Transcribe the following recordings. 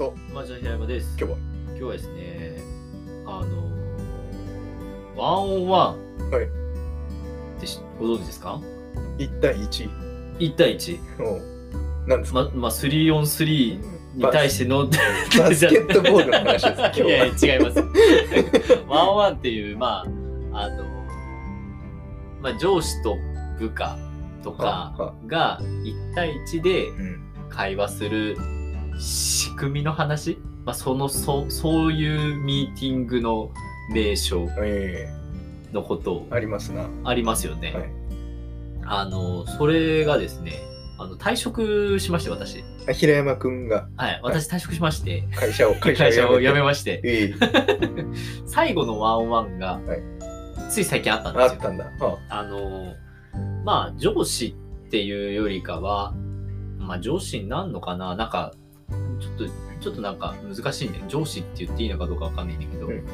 と、まあ、じゃあ平山です。今日は。今日はですね、あのー、ワンオンワンはいってしご存知ですか？1対1。?1 対1。おうなんですか、ま、まあ、3 on 3に対しての、バスケットボールの話です、今日いやは。いや違います。ワンオンワンっていう、まあ、あのー、まあ、上司と部下とかが1対1でうん。会話する仕組みの話、まあ、そのそそういうミーティングの名称えのことえありますな。ありますよね。はい。あのそれがですねあの退職しまして私。あ平山くんが。はい私退職しまして、会社を、会会社を辞めまして。ええ。最後のワンワンが、はい。つい最近あったんですよ。あったんだ。はあのまあ上司っていうよりかはまあ上司になんのかな？なんかちょっとちょっとなんか難しいね。上司って言っていいのかどうかわかんないんだけど、うん。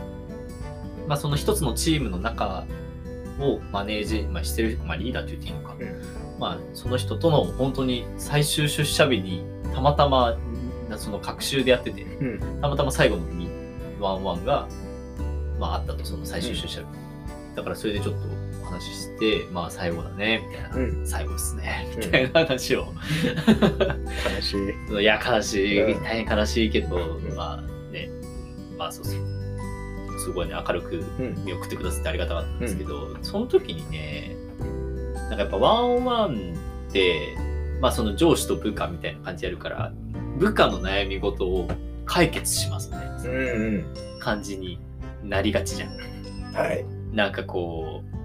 まあその一つのチームの中をマネージ、まあ、してる、まあ、リーダーって言っていいのか、うん。まあその人との本当に最終出社日にたまたまなその学習でやっててうん。たまたま最後のにワンワンが、まあ、あったと、その最終出社日。だからそれでちょっとお話しして、まあ最後だね、みたいな。うん最後ですね、うんみたいな話を。悲しい。いや、悲しい、うん大変悲しいけど、んまあね、まあそうそう。すごいね、明るくうん。見送ってくださってありがたかったんですけど、その時にね、なんかやっぱワンオンワンって、まあその上司と部下みたいな感じでやるから、部下の悩み事を解決しますね。うん感じになりがちじゃん。うん。はい。なんかこう、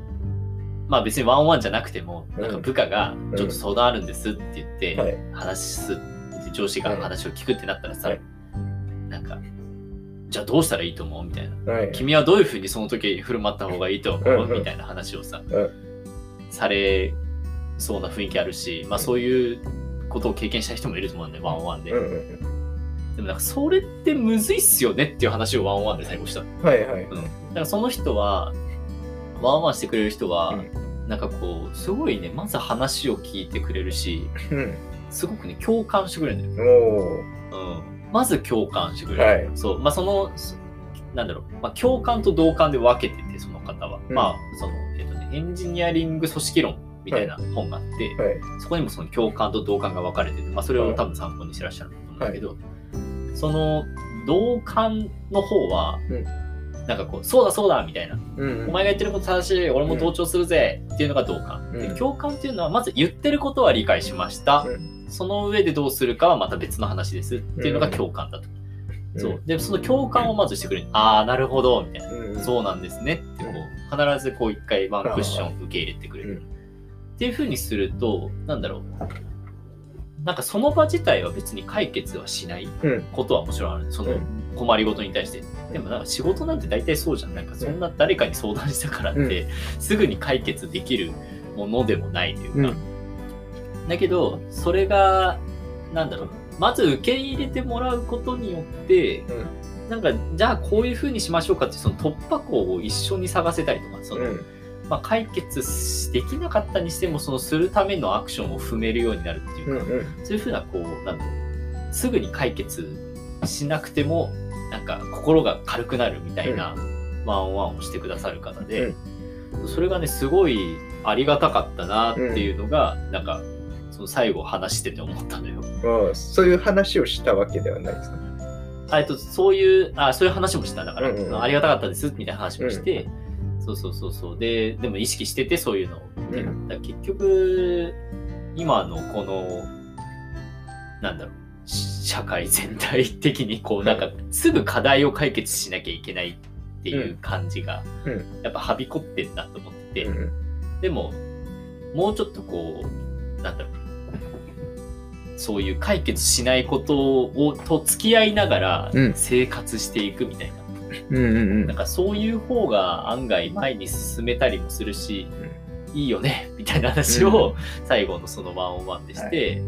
まあ別にワンワンじゃなくても、うんなんか部下がうんちょっと相談あるんですって言って、はい。話す、上司が話を聞くってなったらさ、はいなんか、じゃあどうしたらいいと思うみたいな。はい。君はどういうふうにその時振る舞った方がいいと思う、みたいな話をさ、うされそうな雰囲気あるし、まあそういうことを経験した人もいると思うんで、ワンワンで。でもなんかそれってむずいっすよねっていう話をワンワンで最後した。うん。はいはい。うん、だからその人はワンワンしてくれる人は、うなんかこうすごいねまず話を聞いてくれるしうん。すごくね共感してくれるんだよ。うん、まず共感してくれる、はい。そう。まあそのそなんだろう、まあ、共感と同感で分けててその方は、うん。まあそのえっとねエンジニアリング組織論みたいな本があって、はい。そこにもその共感と同感が分かれてて、まあ、それを多分参考にしてらっしゃると思うんだけど、その同感の方は、うんなんかこうそうだそうだみたいなうんお前が言ってること正しい、俺も同調するぜっていうのが同感。うんで共感っていうのは、まず言ってることは理解しました。うんその上でどうするかはまた別の話ですっていうのが共感だと。そう。で、その共感をまずしてくれる。ああ、なるほど、みたいな。うん。そうなんですねって、こう、必ずこう一回ワンクッション受け入れてくれる。うんっていうふうにすると、なんだろう。なんかその場自体は別に解決はしないうん。ことはもちろんある。そのうん困りごとに対して。でもなんか仕事なんて大体そうじゃん。なんかそんな誰かに相談したからって、すぐに解決できるものでもないというか。うんだけど、それが、なんだろう。まず受け入れてもらうことによって、なんか、じゃあこういうふうにしましょうかって、その突破口を一緒に探せたりとか、その、うん。まあ、解決できなかったにしても、そのするためのアクションを踏めるようになるっていうか、うん。うん。そういうふうな、こう、なんすぐに解決しなくても、なんか心が軽くなるみたいなワンオンワンをしてくださる方で、それがね、すごいありがたかったなっていうのが、なんか、その最後話してて思ったのよ。ああそういう話をしたわけではないですか？あえっと、そういう、あそういう話もした。だから、うんうんうんありがたかったですみたいな話もして、そうそうそうそう。で、でも意識しててそういうのを。でうん。だ結局、今のこの、なんだろう、し社会全体的にこう、なんか、すぐ課題を解決しなきゃいけないっていう感じが、うん。やっぱはびこってんなと思ってて、うん。でも、もうちょっとこう、なんだろう、そういう解決しないことをと付き合いながらうん。生活していくみたいな、うんうんなんかそういう方が案外前に進めたりもするし、いいよね みたいな話を最後のそのワンオンワンでして、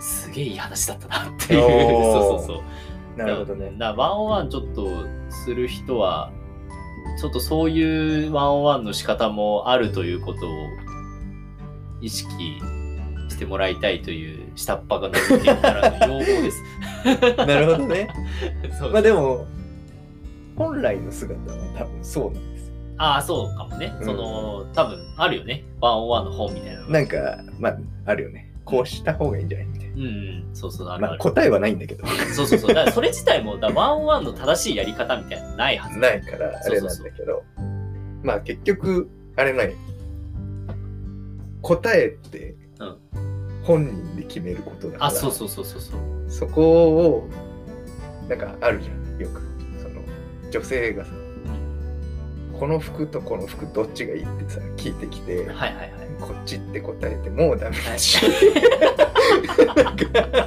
すげえいい話だったなっていう。そうそうそう。なるほどね。だからワンオンワンちょっとする人は、ちょっとそういうワンオンワンの仕方もあるということを意識してもらいたいという下っ端が伸びていからの要望です。なるほどね。そうまあでも、本来の姿は多分そうなんですよ。ああ、そうかもね。うんその、多分あるよね。ワンオンワンの本みたいなのが。なんか、まあ、あるよね。こうした方がいいんじゃないみたいうんうん、そうそう、あな。るある。まあ答えはないんだけど。そうそうそう。だからそれ自体も、だワンオンワンの正しいやり方みたいなのないはず。ないからあれなんだけど。まあ結局、あれない。答えってうん本人で決めることだから、あ、そうそうそうそうそう。そこを、なんかあるじゃん、よく。女性がさ、この服とこの服どっちがいいってさ、聞いてきて、はいはいはい。こっちって答えてもうダメだし、なんか、なんか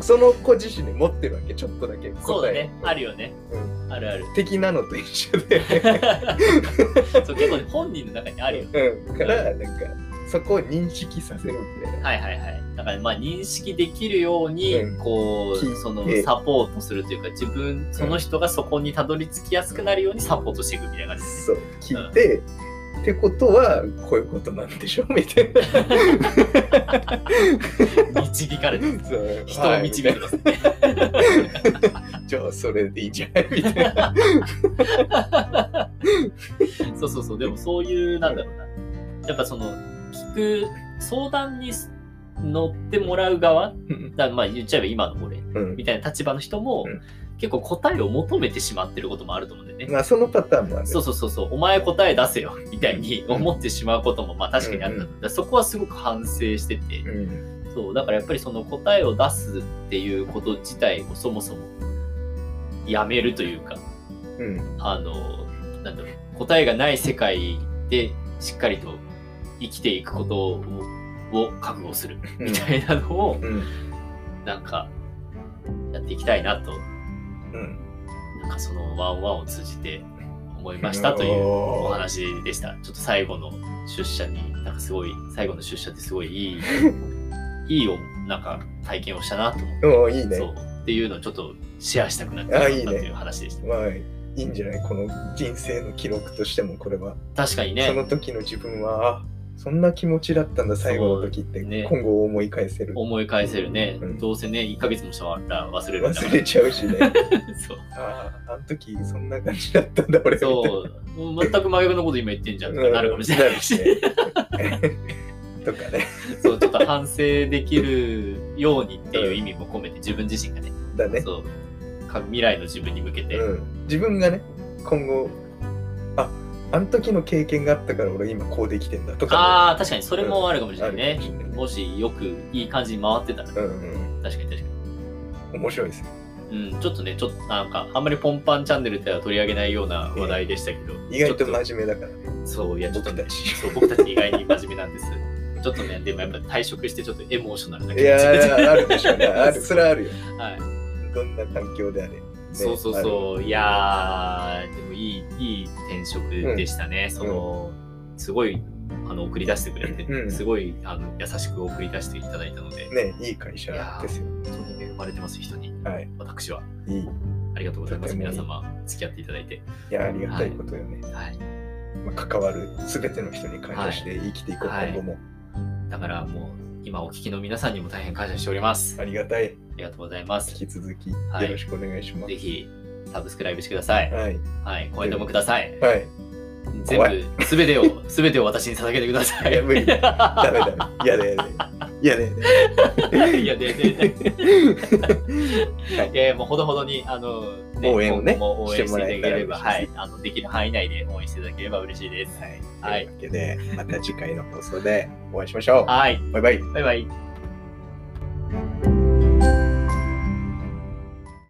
その子自身で持ってるわけ、ちょっとだけ答え。そうだね。あるよね。うんあるある。的なのと一緒で。そう結構ね本人の中にあるよ。うん、から、なんか、そこを認識させるみたいな。はいはいはい。だからまあ認識できるように、うんこうそのてサポートするというか自分その人がそこにたどり着きやすくなるようにサポートしていくみたいな感じですね。そう、聞いて、ってことは、こういうことなんでしょみたいな。導かれてる。人を導いてますね。はいじゃあ、それでいいんじゃないみたいな。そうそうそう。でもそういう、なんだろうな。やっぱその、聞く、相談に乗ってもらう側うんだまあ言っちゃえば今の俺うんみたいな立場の人も、うん結構答えを求めてしまってることもあると思うんだよね。まあ、そのパターンもある。そうそうそうそう、お前答え出せよみたいに思ってしまうこともまあ確かにあった。うんそこはすごく反省してて、うん。そう、だからやっぱりその答えを出すっていうこと自体をそもそもやめるというか、うん。あの、なんだろう、答えがない世界でしっかりと生きていくことをを覚悟するみたいなのを、うん。なんか、やっていきたいなと、うん。なんかそのワンワンを通じて思いましたというお話でした。ちょっと最後の出社に、なんかすごい、最後の出社ってすごいいい、いいおなんか体験をしたなと思って、いいね。そう。っていうのをちょっとシェアしたくなったという話でした。まあ、いいんじゃない？この人生の記録としても、これは。確かにね。その時の自分は、あそんな気持ちだったんだ、最後の時って、ね今後思い返せる。思い返せるね、うんどうせね、1ヶ月もしたら忘れる。忘れちゃうしね。そう。ああ、あの時そんな感じだったんだ、俺。そう。もう全く真逆のこと今言ってんじゃんなるかもしれないし。ね とかね。そう、ちょっと反省できるようにっていう意味も込めて、自分自身がね、だね。そう、か未来の自分に向けて、うん、自分がね、今後、ああの時の経験があったから俺今こうできてんだとかね、ああ、確かにそれもあるかもしれないねもしよくいい感じに回ってたら、うんうん確かに確かうん、面白いです。うん、ちょっとね、ちょっとなんか、あんまりポンパンチャンネルでは取り上げないような話題でしたけど、意外と真面目だからね。そう、いや、ちょっとね、僕たちそう僕たち意外に真面目なんです。ちょっとね、でもやっぱ退職してちょっとエモーショナルない気持ちやでー、あるでしょうね。ある、それはあるよ。はい。どんな環境であれ。ねそうそうそう。いやー、でもいい、いい転職でしたね。その、すごい、あの、送り出してくれて、うんすごい、あの、優しく送り出していただいたので、ね、いい会社ですよ。本当に恵まれてます、人に。はい。私は。いい。いありがとうございます。いい皆様、付き合っていただいて。や、ありがたいことよね。はい。まあ、関わるすべての人に感謝して生きていこう、はい今後も。だからもう、今お聞きの皆さんにも大変感謝しております。あありがたい。りがとうございます。引き続きはいよろしくお願いします。ぜひ、サブスクライブしてください。はい。はい。コメントもください。はい。全部、すべてを、すべてを私に捧げてください。いや無理ダメダメ。やだやだ。やだ やだ。いや、で、で、で。はいいやもうほどほどに、あの、応援をね応援していただければ、はい。あの、できる範囲内で応援していただければ嬉しいです。はい。はいというわけで、また次回の放送でお会いしましょう。はい。バイバイ。バイバイ。